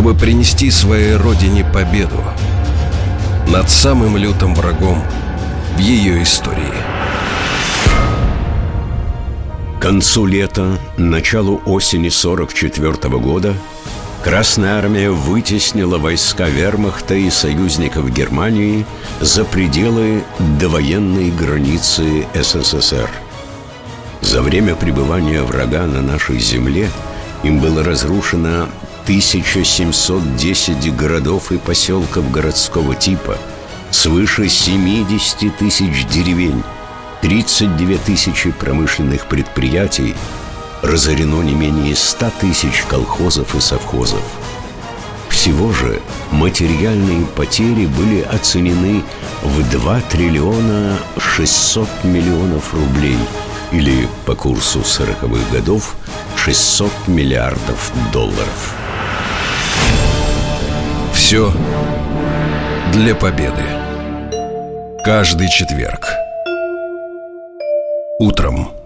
чтобы принести своей родине победу над самым лютым врагом в ее истории. К концу лета, началу осени 44 -го года Красная армия вытеснила войска вермахта и союзников Германии за пределы довоенной границы СССР. За время пребывания врага на нашей земле им было разрушено 1710 городов и поселков городского типа, свыше 70 тысяч деревень, 32 тысячи промышленных предприятий, разорено не менее 100 тысяч колхозов и совхозов. Всего же материальные потери были оценены в 2 триллиона 600 миллионов рублей или по курсу 40-х годов 600 миллиардов долларов. Все для победы. Каждый четверг. Утром.